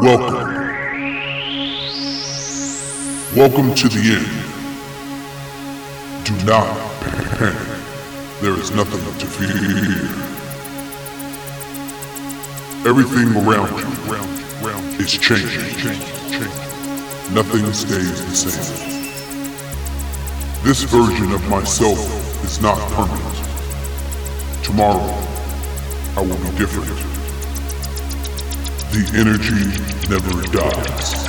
Welcome. Welcome to the end. Do not panic. There is nothing to fear. Everything around you is changing. Nothing stays the same. This version of myself is not permanent. Tomorrow, I will be different. The energy never dies.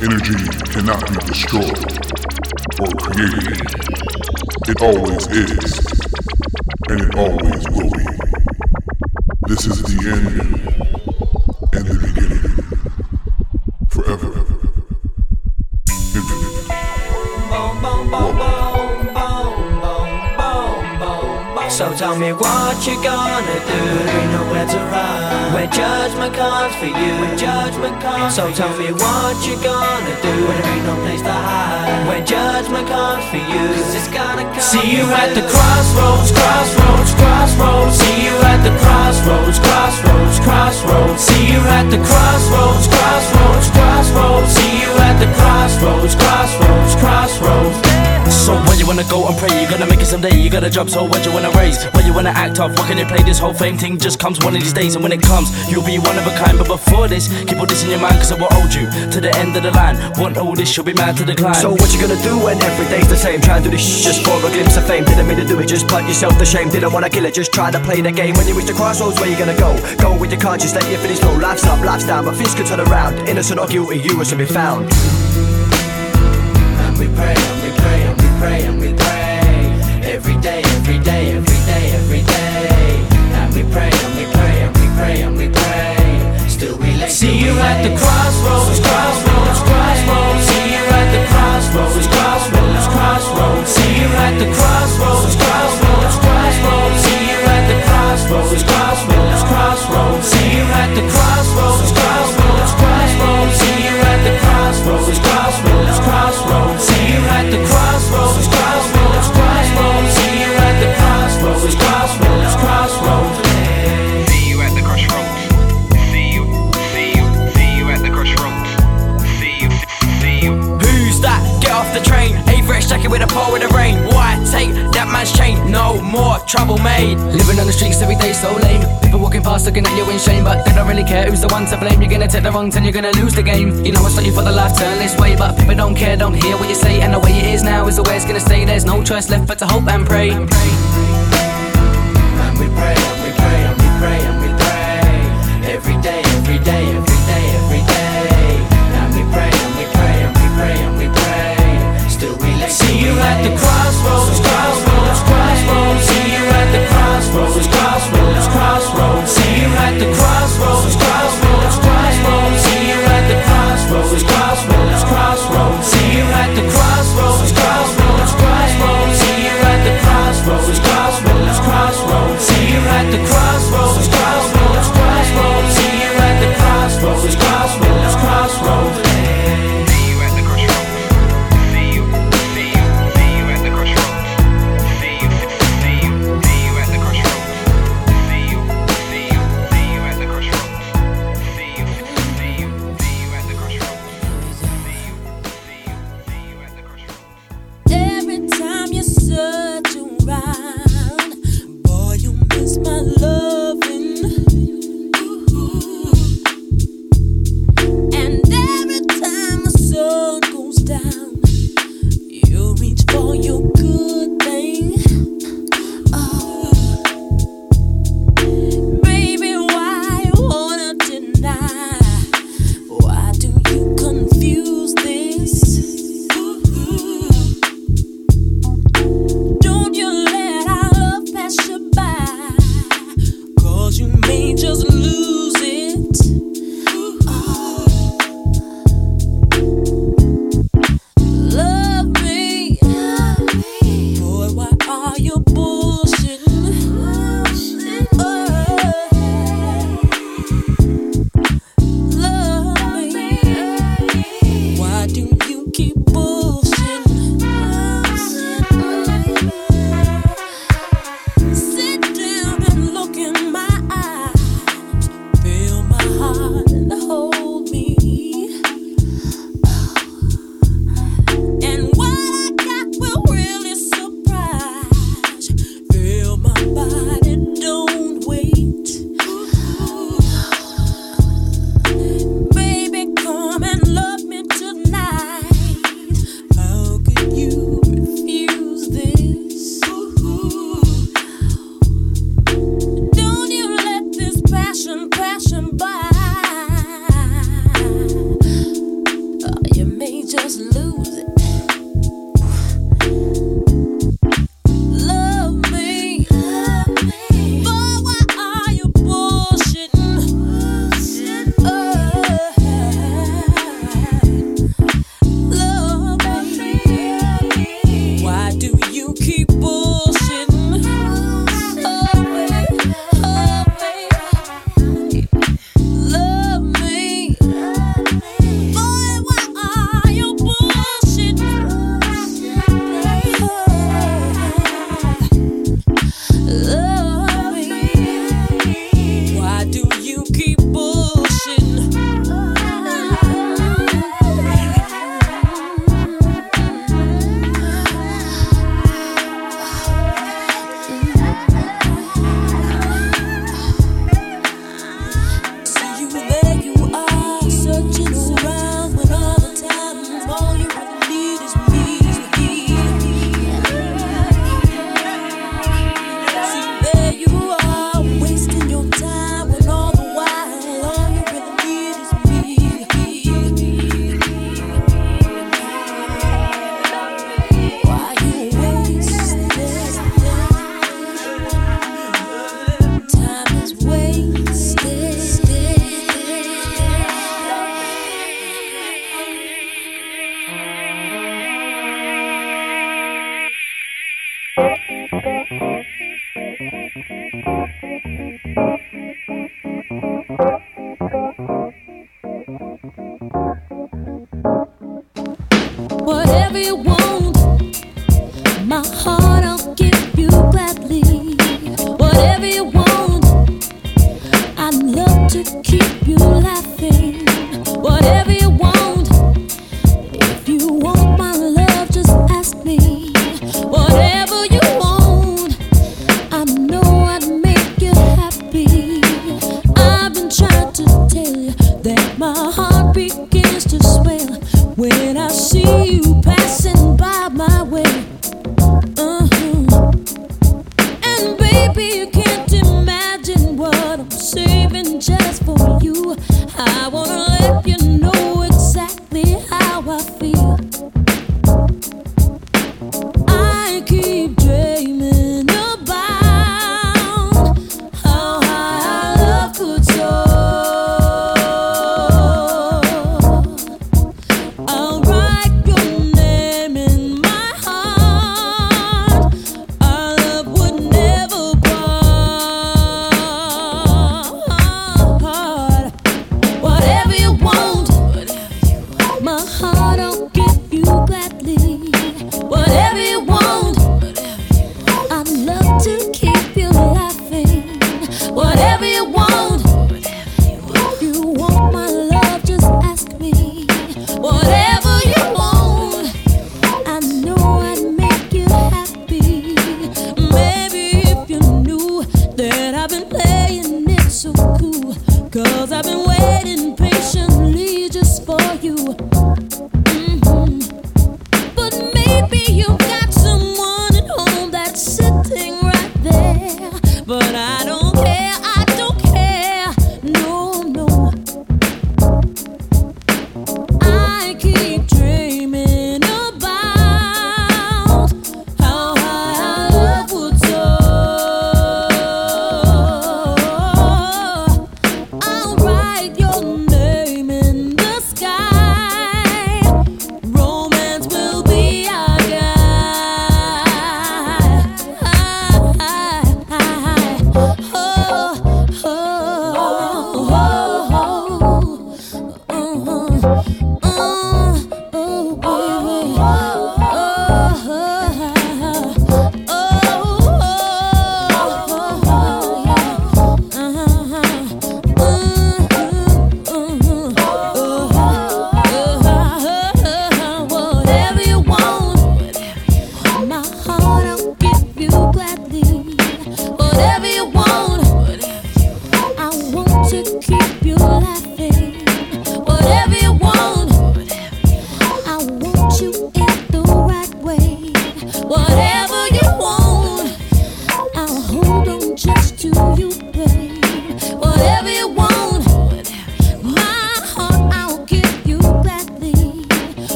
Energy cannot be destroyed or created. It always is, and it always will be. This is the end tell me what you gonna do. There ain't nowhere to run. When judgment comes for you. When judgment comes. So tell me what you gonna do. when There ain't no place to hide. When judgment comes for you. Cause it's gonna come. See you at the crossroads, crossroads, crossroads. See you at the crossroads, crossroads, crossroads. See you at the crossroads, crossroads, crossroads. See you at the crossroads, crossroads, crossroads. So where you wanna go and pray, you gotta make it someday, you got a job, so where you wanna raise? Where you wanna act off, what can you play? This whole fame thing just comes one of these days, and when it comes, you'll be one of a kind. But before this, keep all this in your mind, cause I will hold you to the end of the line. Want all this, you'll be mad to the climb. So what you gonna do when every day's the same? Try and do this sh- just for a glimpse of fame. Didn't mean to do it, just put yourself to shame. Didn't wanna kill it, just try to play the game. When you reach the crossroads, where you gonna go? Go with your conscience, let your feelings flow. Life's up, life's down, but things could turn around. Innocent or guilty, you will soon be found. And we pray, and we pray, and we pray, and we pray. Every day, every day, every day, every day. And we pray, and we pray, and we pray, and we pray. Still we lay. See you at the crossroads, crossroads, crossroads. See you at the crossroads, crossroads, crossroads. See you at the crossroads, with a pole with the rain. Why take that man's chain? No more trouble made. Living on the streets every day so lame. People walking past looking at you in shame, but they don't really care who's the one to blame. You're gonna take the wrong turn, you're gonna lose the game. You know it's not you for the life, turn this way, but people don't care, don't hear what you say, and the way it is now is the way it's gonna stay. There's no choice left but to hope and pray. And we pray, and we pray, and we pray, and we pray. Every day, every day, at the crossroads,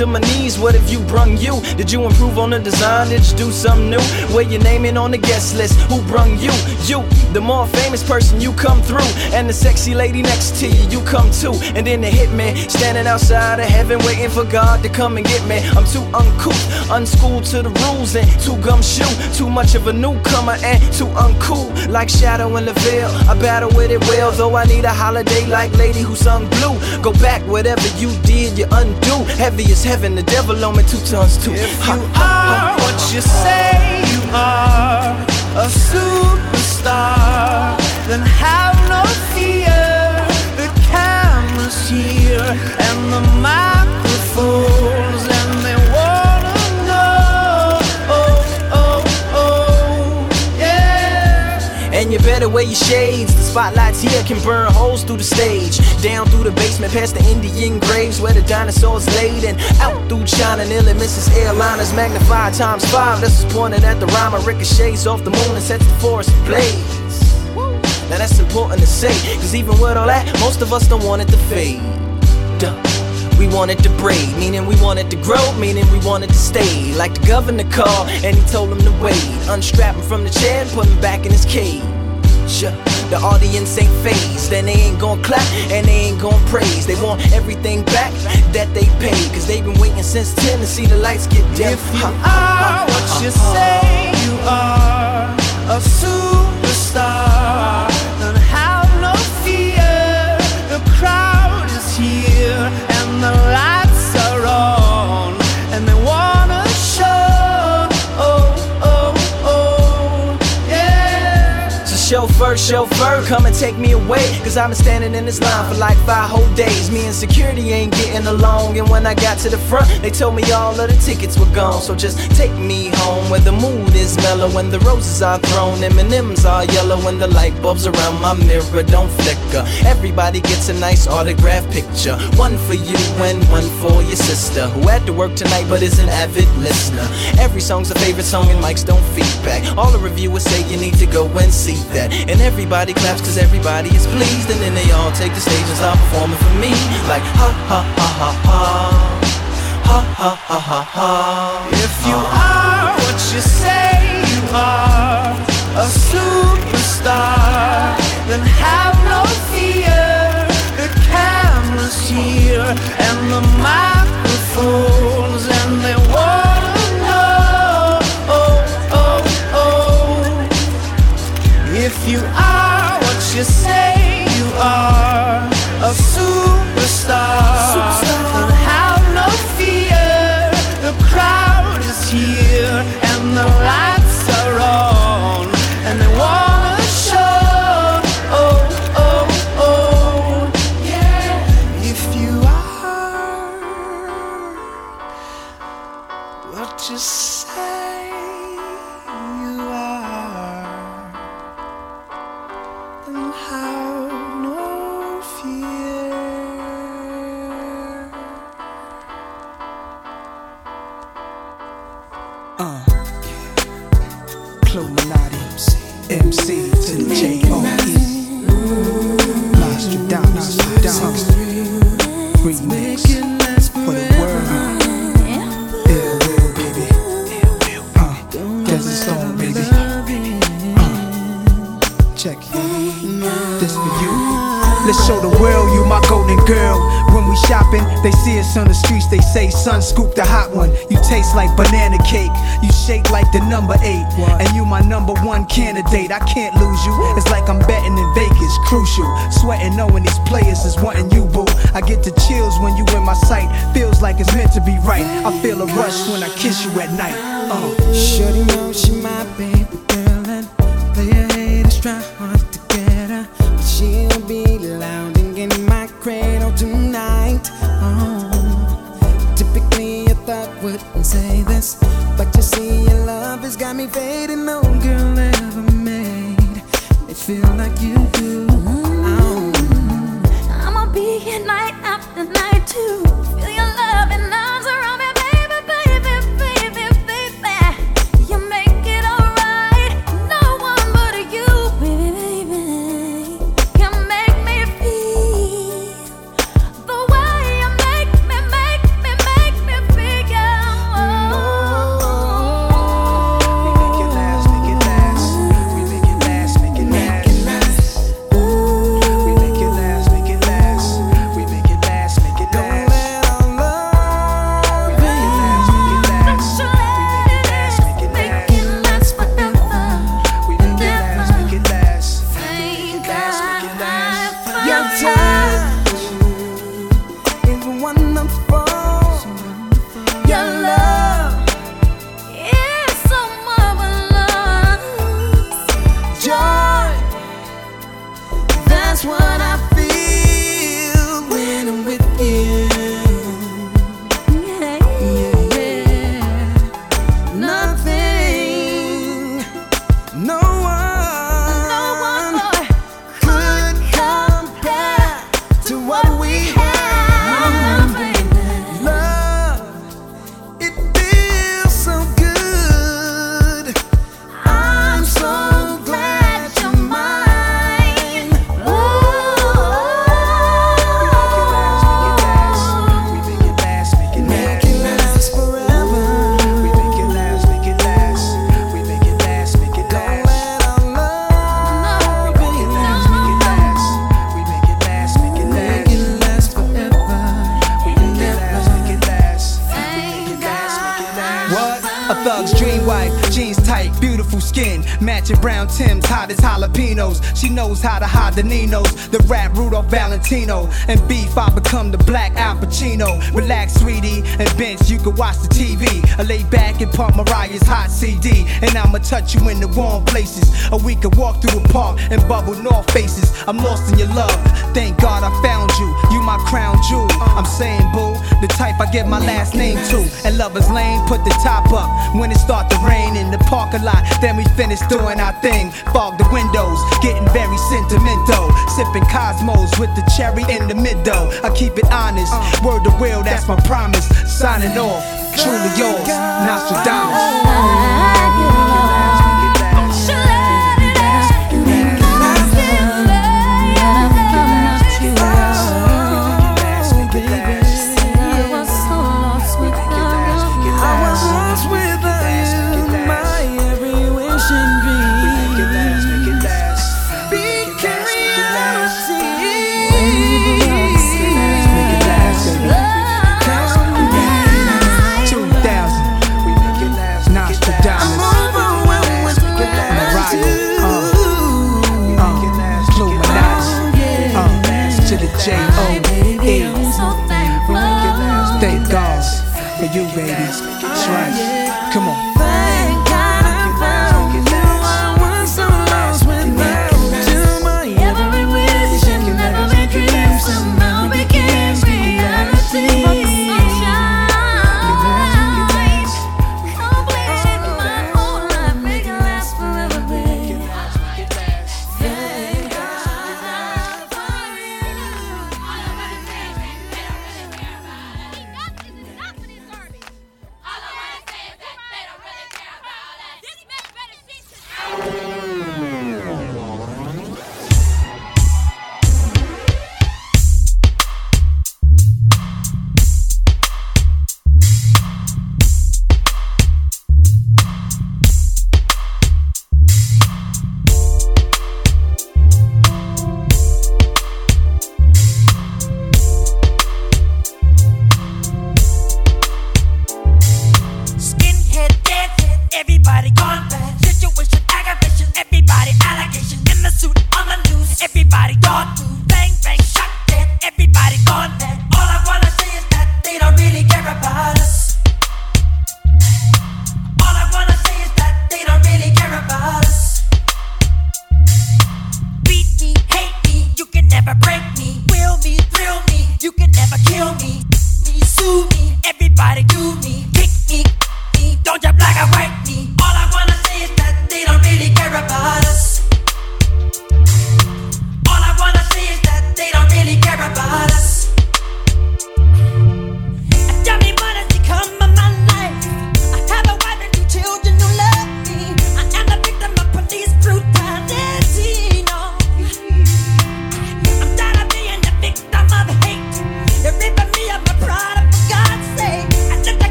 to my Did you improve on the design? Did you do something new? Where your name in on the guest list? Who brung you? You, the more famous person, you come through, and the sexy lady next to you, you come too. And then the hitman standing outside of heaven, waiting for God to come and get me. I'm too uncouth, unschooled to the rules, and too gumshoe. Too much of a newcomer and too uncool, like Shadow the veil. I battle with it well, though I need a holiday like Lady who sung blue. Go back, whatever you did, you undo. Heavy as heaven, the devil on me two tons too. You are what you say you are, a superstar, then have no fear. The camera's here and the microphones, Wear your shades. The spotlights here can burn holes through the stage. Down through the basement, past the Indian graves where the dinosaurs laid. And out through China, nearly misses airliners. Magnified times five. This is pointed at the rhyme. Ricochets off the moon and sets the forest ablaze. Now that's important to say. Cause even with all that, most of us don't want it to fade. Duh. We want it to braid, meaning we want it to grow, meaning we want it to stay. Like the governor called and he told him to wait. Unstrap him from the chair and put him back in his cage. Sure. The audience ain't phased, then they ain't gon' clap and they ain't gon' praise. They want everything back that they paid, cause they've been waiting since 10 to see the lights get dim. If you are what you say you are, a superstar, chauffeur, come and take me away. Cause I've been standing in this line for like five whole days. Me and security ain't getting along. And when I got to the front, they told me all of the tickets were gone. So just take me home where the mood is mellow and the roses are thrown. M&M's are yellow and the light bulbs around my mirror don't flicker. Everybody gets a nice autograph picture. One for you and one for your sister who had to work tonight but is an avid listener. Every song's a favorite song and mics don't feedback. All the reviewers say you need to go and see that. And everybody claps cause everybody is pleased. And then they all take the stage and start performing for me. Like ha ha ha ha ha. Ha ha ha ha ha. I can't lose you. It's like I'm betting in Vegas, crucial. Sweating knowing these players is wanting you, boo. I get the chills when you in my sight, feels like it's meant to be right. I feel a rush when I kiss you at night. Oh, Uh. Shorty know she my baby girl and player haters try hard to get her, but she'll be lounging in my cradle tonight. Oh, typically I thought wouldn't say you brown Timbs, hot as jalapenos. She knows how to hide the Ninos, the rap Rudolph Valentino. And beef, I become the black Al Pacino. Relax, sweetie, and bench, you can watch the TV. I lay back and pump Mariah's hot CD. And I'ma touch you in the warm places. Or we of walk through a park and bubble north faces. I'm lost in your love. Thank God I found you. You my crown jewel. I'm saying, boo, the type I give my last name to. And Lover's Lane, put the top up when it start to rain in the parking lot. Then we finish doing our my thing, fog the windows, getting very sentimental. Sipping cosmos with the cherry in the middle. I keep it honest, uh. word to will, that's my promise. Signing off, truly yours, Nostradamus.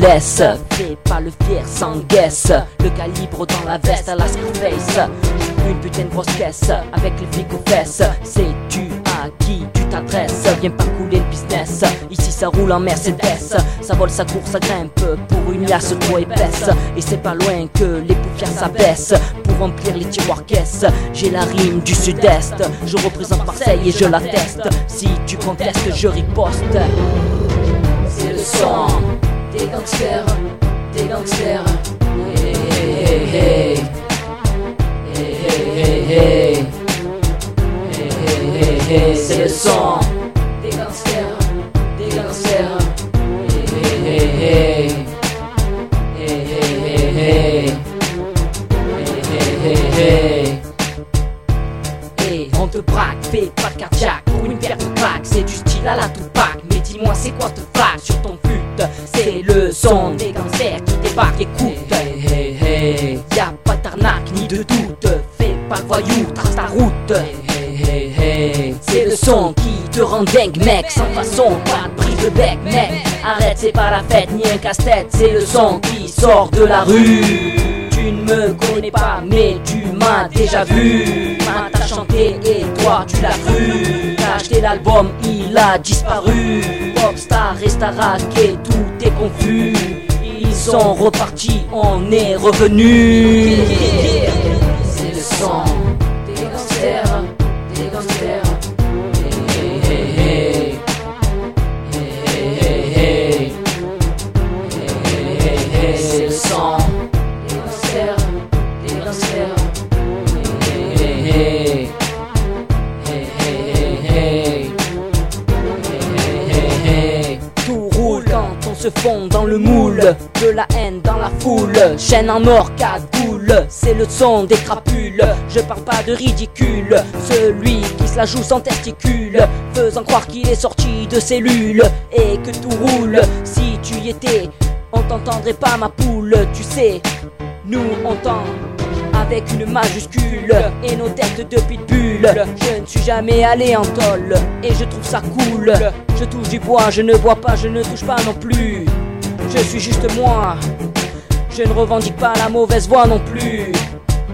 Laisse. Fais pas le fier, sans guesse. Le calibre dans la veste à la Scarface. Une putain de grosse caisse avec les flics aux fesses. Sais-tu à qui tu t'adresses Viens pas couler le business. Ici ça roule en Mercedes. Ça vole, ça court, ça grimpe pour une liasse trop épaisse. Et c'est pas loin que les paupières s'abaissent pour remplir les tiroirs caisses. J'ai la rime du sud-est. Je représente Marseille et je l'atteste. Si tu contestes, je riposte. C'est le son des gangsters, des gangsters. Hey, hey, hey, hey. C'est le son des gangsters, des gangsters. Hey, hey, hey, hey. On te braque, fais pas de cardiaque pour une paire de claques. C'est du style à la Tupac, mais dis-moi c'est quoi te flaque sur ton C'est le son des gangsters qui débarquent, écoute. Hey, hey, hey. Y'a pas d'arnaque ni de doute, fais pas le voyou, trace ta route. Hey, hey, hey. C'est le son qui te rend dingue, mec, sans façon, pas de prise de bec, mec. Arrête, c'est pas la fête ni un casse-tête, c'est le son qui sort de la rue. Tu ne me connais pas, mais tu m'as déjà vu. Main t'a chanté et toi tu l'as cru. T'as acheté l'album, il a disparu. Popstar reste à raquer, tout est confus. Ils sont repartis, on est revenu. C'est le son se fond dans le moule De la haine dans la foule. Chaîne en or, cagoule C'est le son des crapules. Je parle pas de ridicule Celui qui se la joue sans testicule Faisant croire qu'il est sorti de cellule Et que tout roule. Si tu y étais On t'entendrait pas ma poule Tu sais Nous on t'en avec une majuscule et nos têtes de pitbull. Je ne suis jamais allé en tol et je trouve ça cool. Je touche du bois, je ne bois pas, je ne touche pas non plus. Je suis juste moi. Je ne revendique pas la mauvaise voie non plus.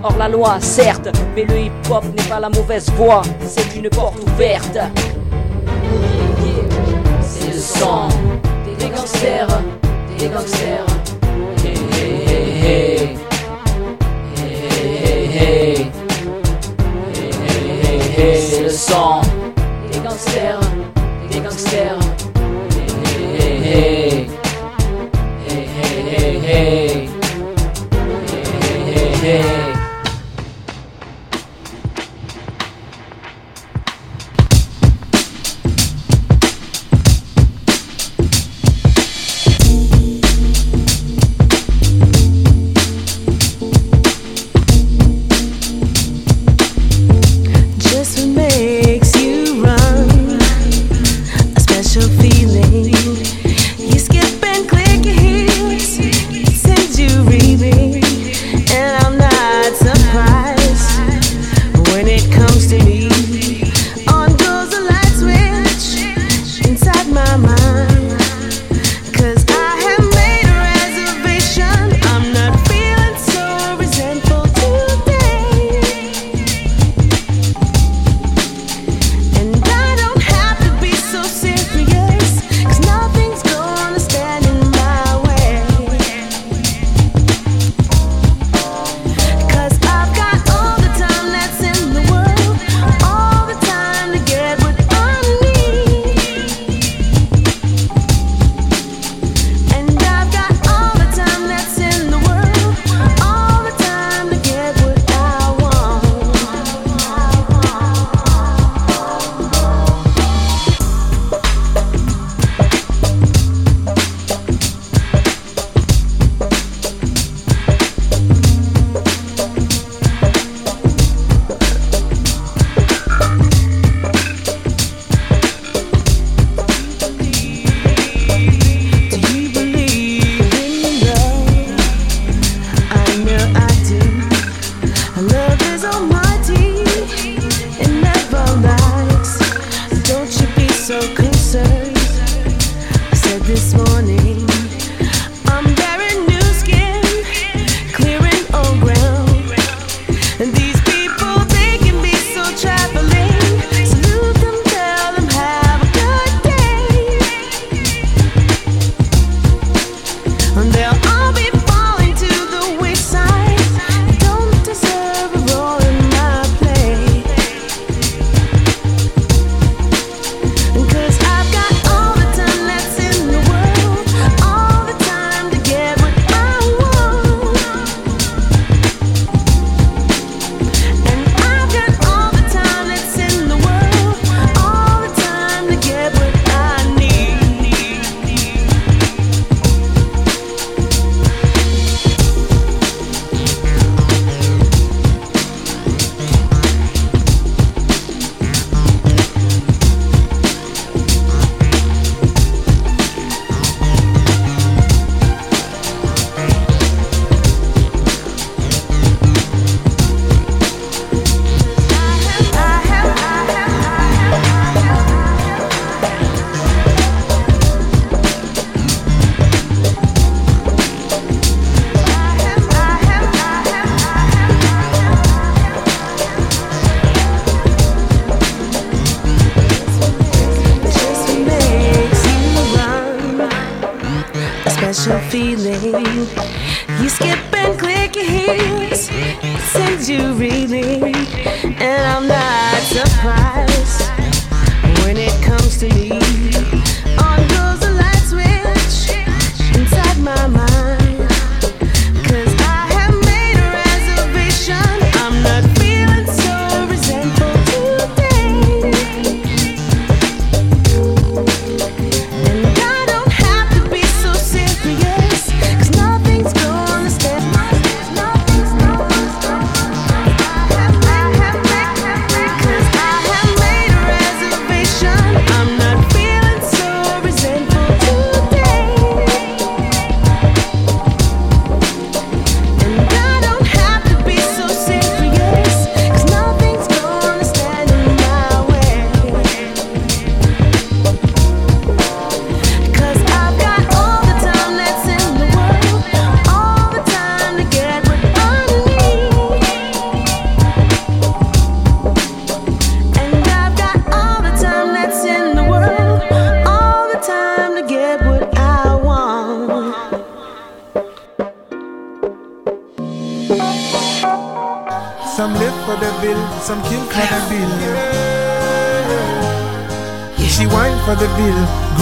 Or la loi, certes, mais le hip-hop n'est pas la mauvaise voie, c'est une porte ouverte. C'est le sang des gangsters, des gangsters. Hey, hey, hey, hey, hey, hey, hey, c'est le sang. Des gangsters, des gangsters.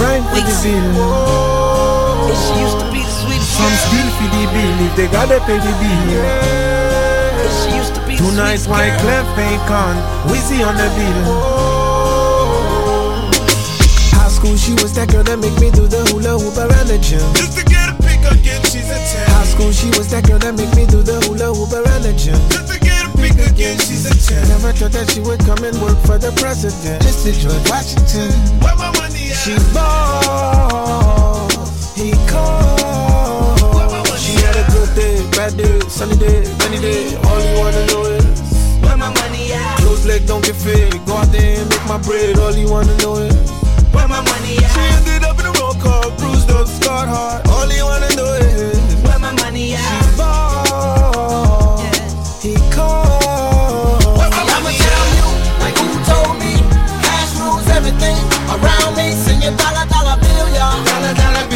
Bill, grind for the bill. She used to be the sweetest Some steal for the bill if they gotta pay the bill. She used to be the Tonight sweetest white girl. Clef ain't gone, Weezy on the bill. High school, she was that girl that make me do the hula hoop around the gym. Just to get a pick again, she's a 10. High school, she was that girl that make me do the hula hoop around the gym. Just to get a pick again, she's a 10. Never thought that she would come and work for the president. Just to George Washington. Where my money at? She ball, he called. She had a good day, bad day, sunny day, rainy day. All you wanna know is Where my money at? close leg don't get fit. Go out there and make my bread. All you wanna know is Where my money at. she ended up in a roll call, bruised up, scarred heart. All you wanna know is dollar dollar bill, y'all. Dollar dollar bill,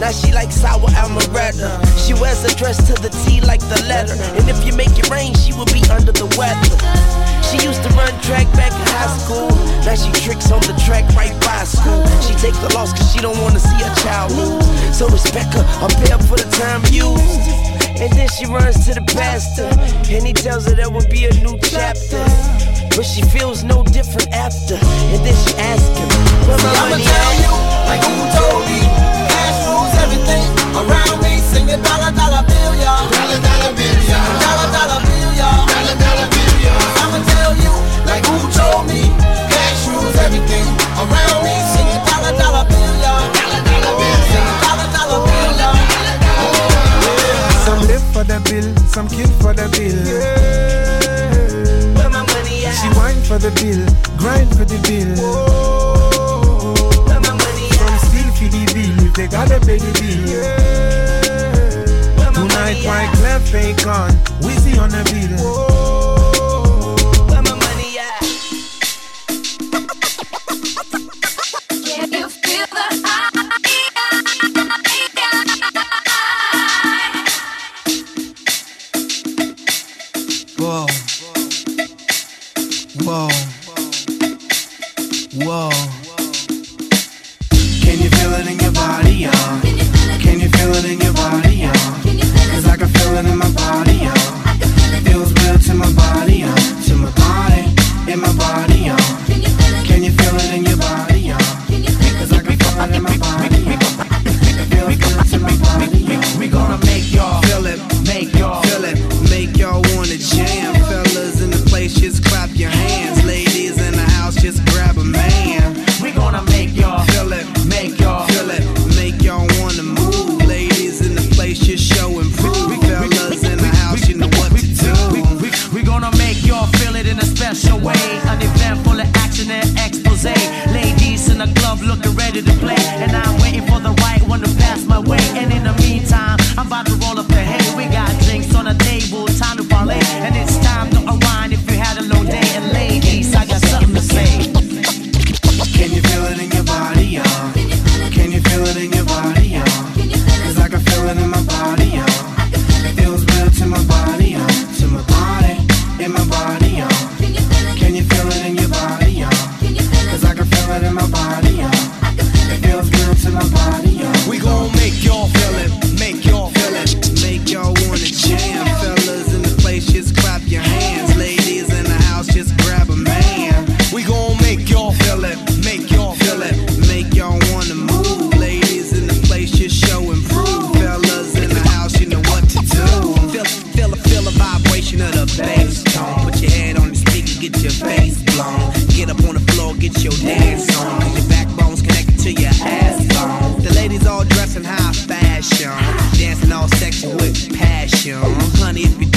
Now she like sour amaretto. She wears a dress to the T like the letter. And if you make it rain, she will be under the weather. She used to run track back in high school. Now she tricks on the track right by school. She take the loss cause she don't wanna see her child lose. So respect her, I'm paid for the time used. And then she runs to the pastor. And he tells her there will be a new chapter. But she feels no different after. And then she asks him, Where my I'ma money tell at? you, like who told me, cash around me. Sing a dollar dollar bill, y'all. Dollar dollar bill, y'all. Dollar dollar bill, y'all. Dollar dollar bill, y'all. I'ma tell you, like who told me, cash rules everything around me. Sing a dollar dollar bill, y'all. Dollar dollar bill, y'all. Dollar dollar bill, y'all. Some live for the bill, some kill for the bill. Where my money at? She whine for the bill, grind for the bill. Where they gotta pay the bill. Tonight white Clef ain't gone, Weezy on the bill. Where my money at? Can you feel the Whoa. Whoa. Whoa. Body? Can you feel it in your body, y'all? Cause I can feel it in my body, y'all. Feels real to my body, y'all. To my body, in my body, y'all. Can you feel it in your body, y'all? Cause I can feel it in my body, y'all. Feels good to my body. We gonna make y'all feel it, make y'all Feel it, make y'all wanna jam. Looking ready to play. you. Honey, if you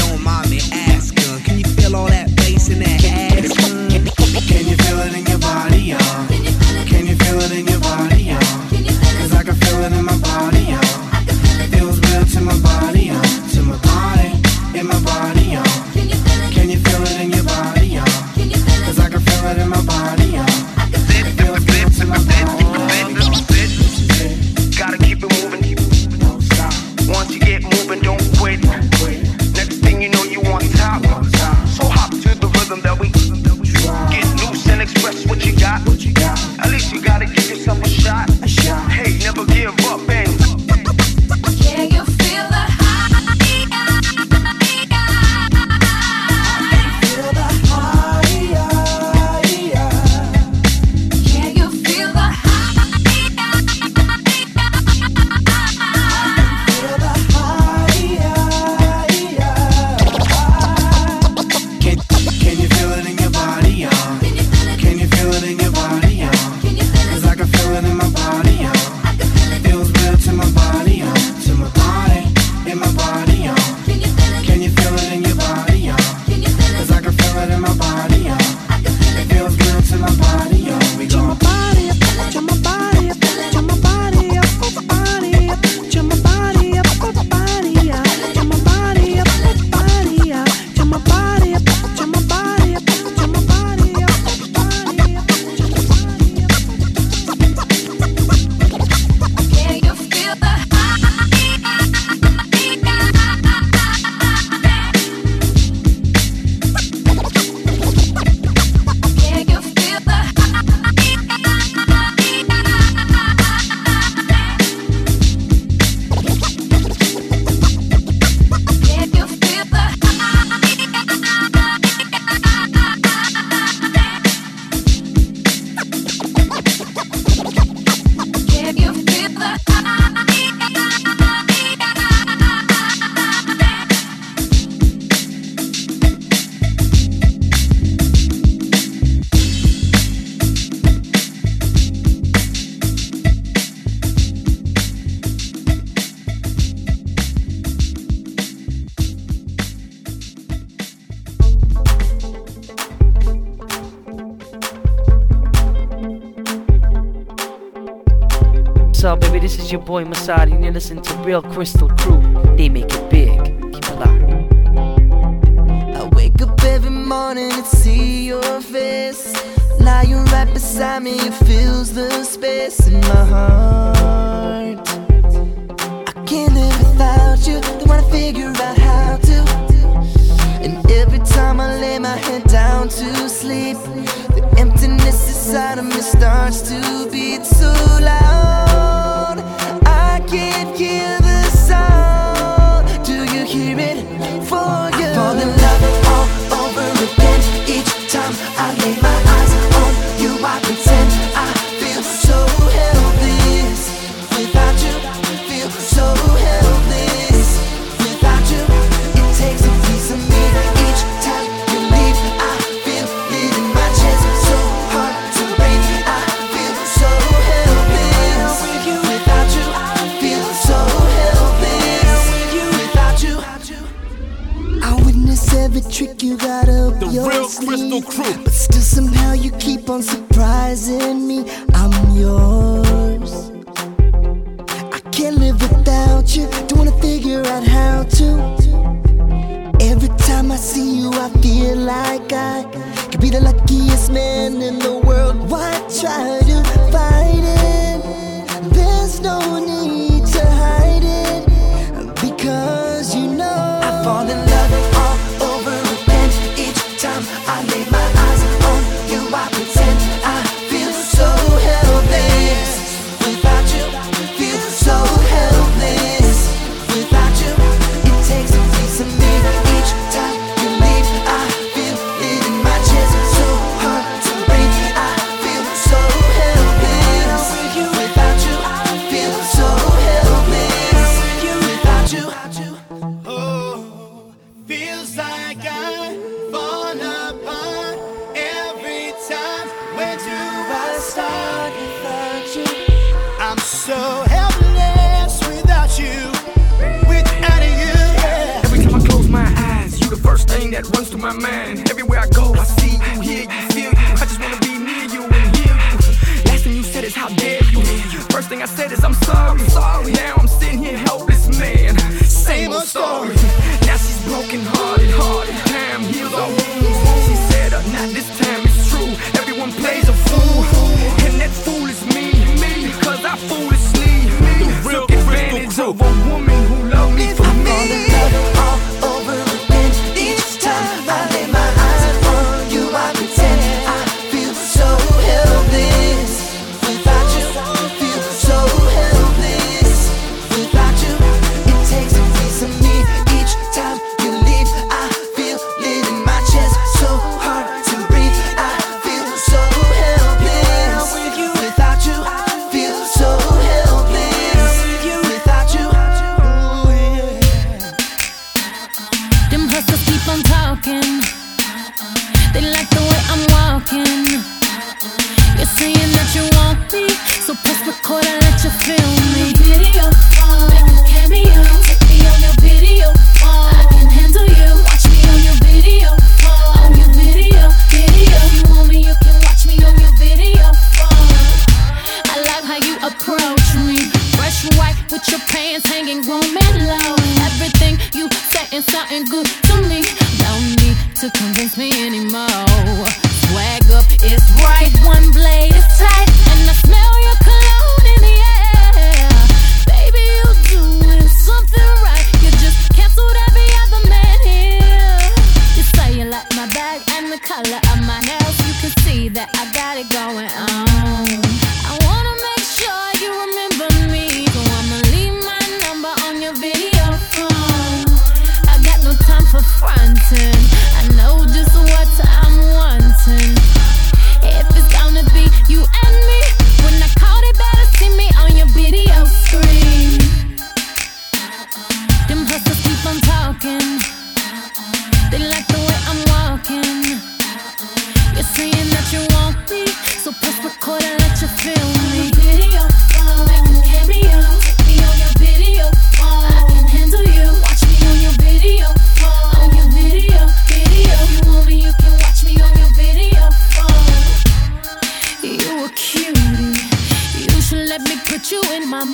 boy Masadi and listen to Real Crystal Crew. They make it big. Keep it locked. I wake up every morning and see your face. Lying right beside me, it feels crew. But still, somehow you keep on surprising me. I'm yours. I can't live without you. Don't wanna figure out how to. Every time I see you, I feel like I could be the luckiest man in the world. Why try to fight it? There's no need to hide it because you know I fall in love.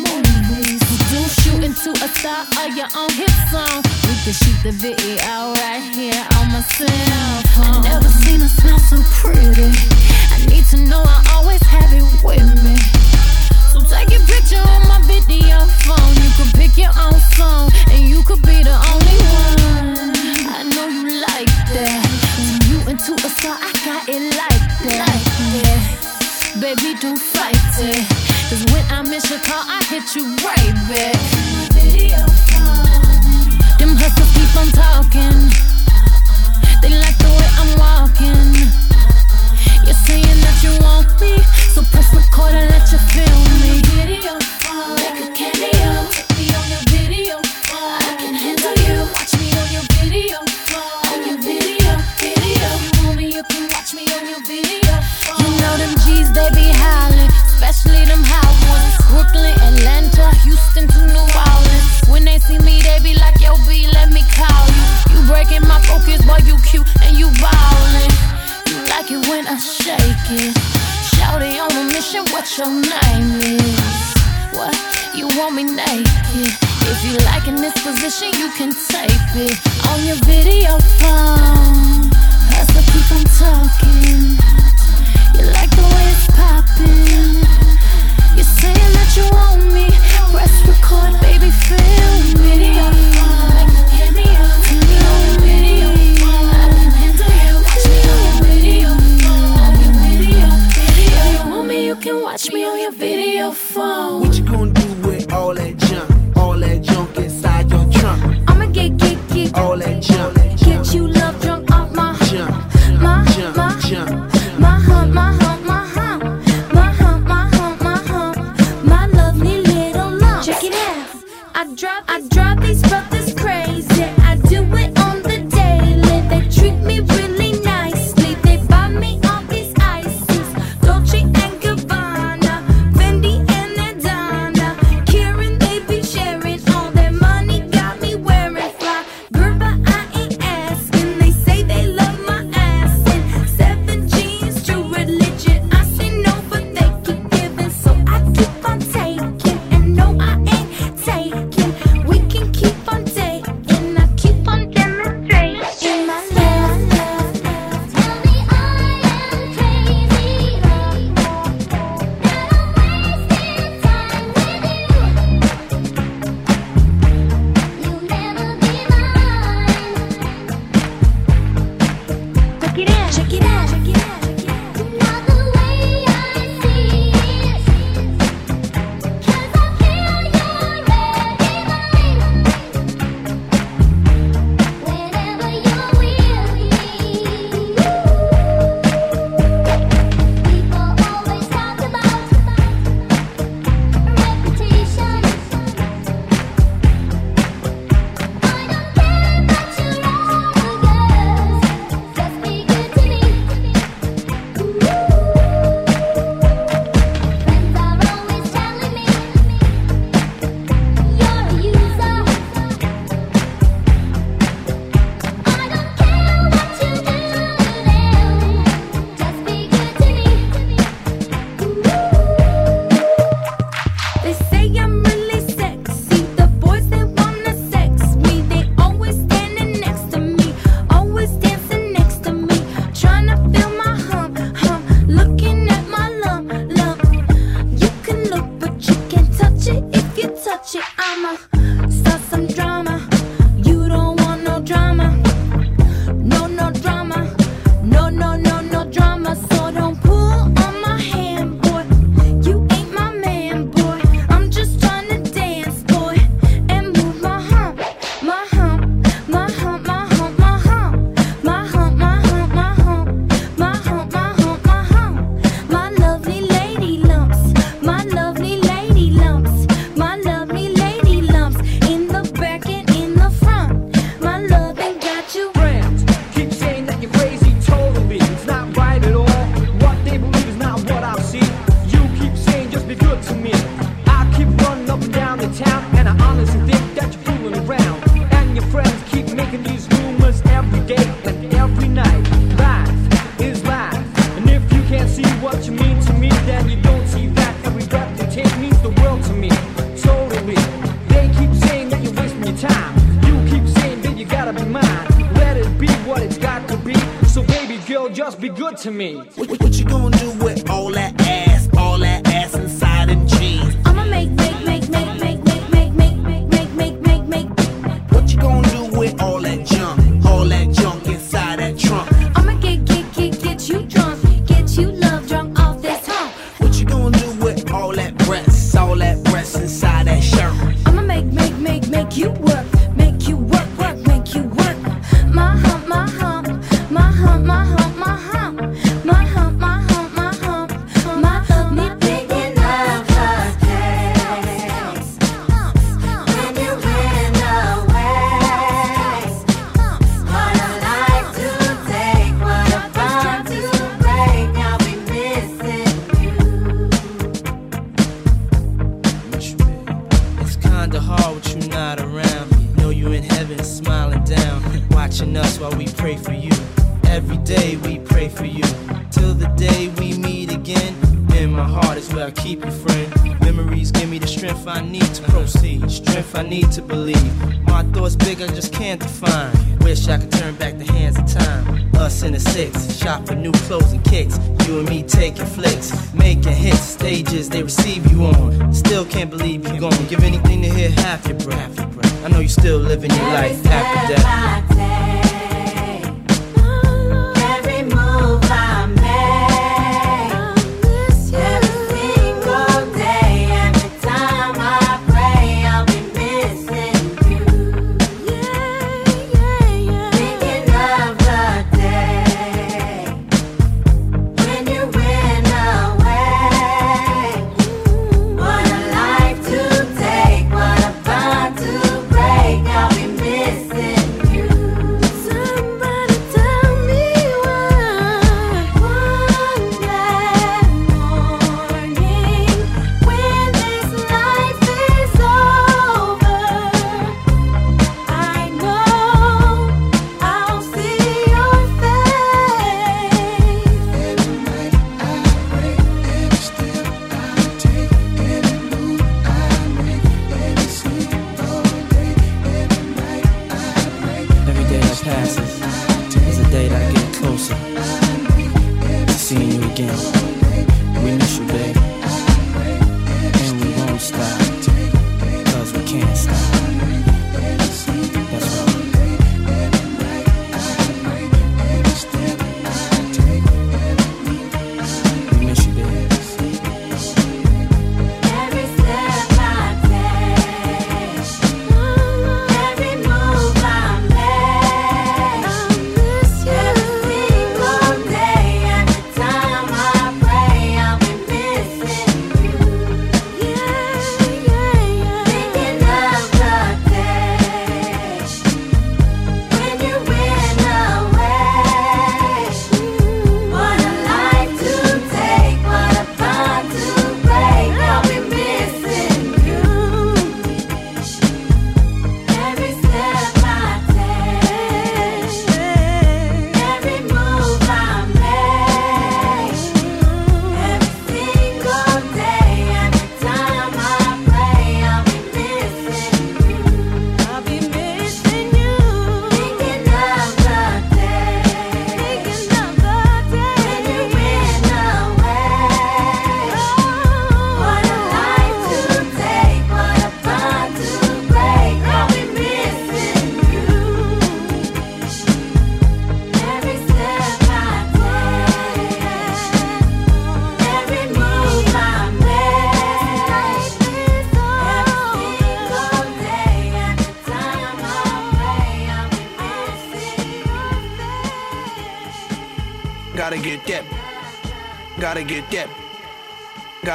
You shoot into a star of your own hit song. We can shoot the video right here on my cell phone. I never seen a smile so pretty. I need to know I always have it with me. So take your picture on my video phone. You could pick your own song, and you could be the only one. I know you like that. Turn you into a star, I got it like that. Like that. Baby, don't fight it. Cause when I miss your call, I hit you right back. Video phone. Them hustlers keep on talking. They like the way I'm walking. You're saying that you want me, so press record and let you feel me. Video phone. Make a cameo. Be on your you cute and you ballin'. You like it when I shake it. Shouty on a mission, what your name is? What? You want me naked? If you like in this position, you can tape it on your video phone. Hustle, keep on talking. You like the way it's popping. You're saying that you want me. Press record, baby, feel me.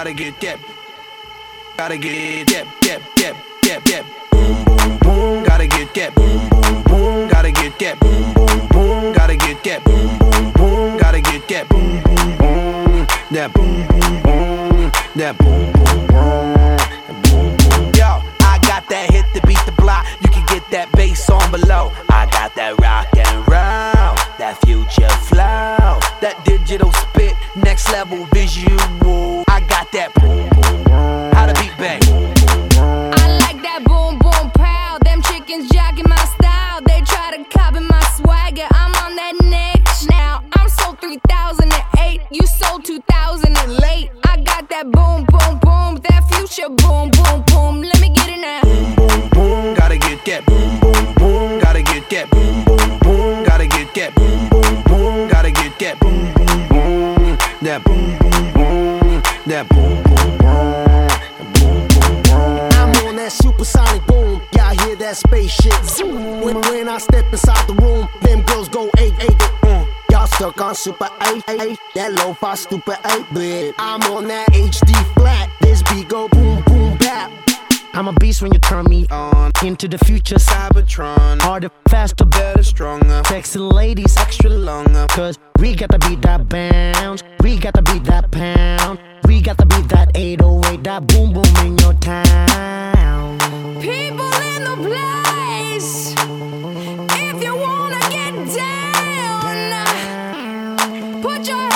Gotta get that. Gotta get that. That. That. That. That. Boom boom boom. Gotta get that. Boom boom boom. Gotta get that. Boom boom boom. Gotta get that. Boom boom boom. Gotta get that. Boom boom boom. That boom boom boom. That boom boom boom. Boom, boom. Yo, I got that hit to beat the block. You can get that bass on below. I got that rock and roll, that future flow, that digital spit, next level visual. That super 8 8 That lo-fi stupid 8 bit. I'm on that HD flat. This beat go boom boom bap. I'm a beast when you turn me on. Into the future, Cybertron. Harder, faster, better, stronger. Sexy ladies, extra longer. Cause we got to beat that bounce. We got to beat that pound. We got to beat that 808, that boom boom in your town. People in the place. If you wanna get down, your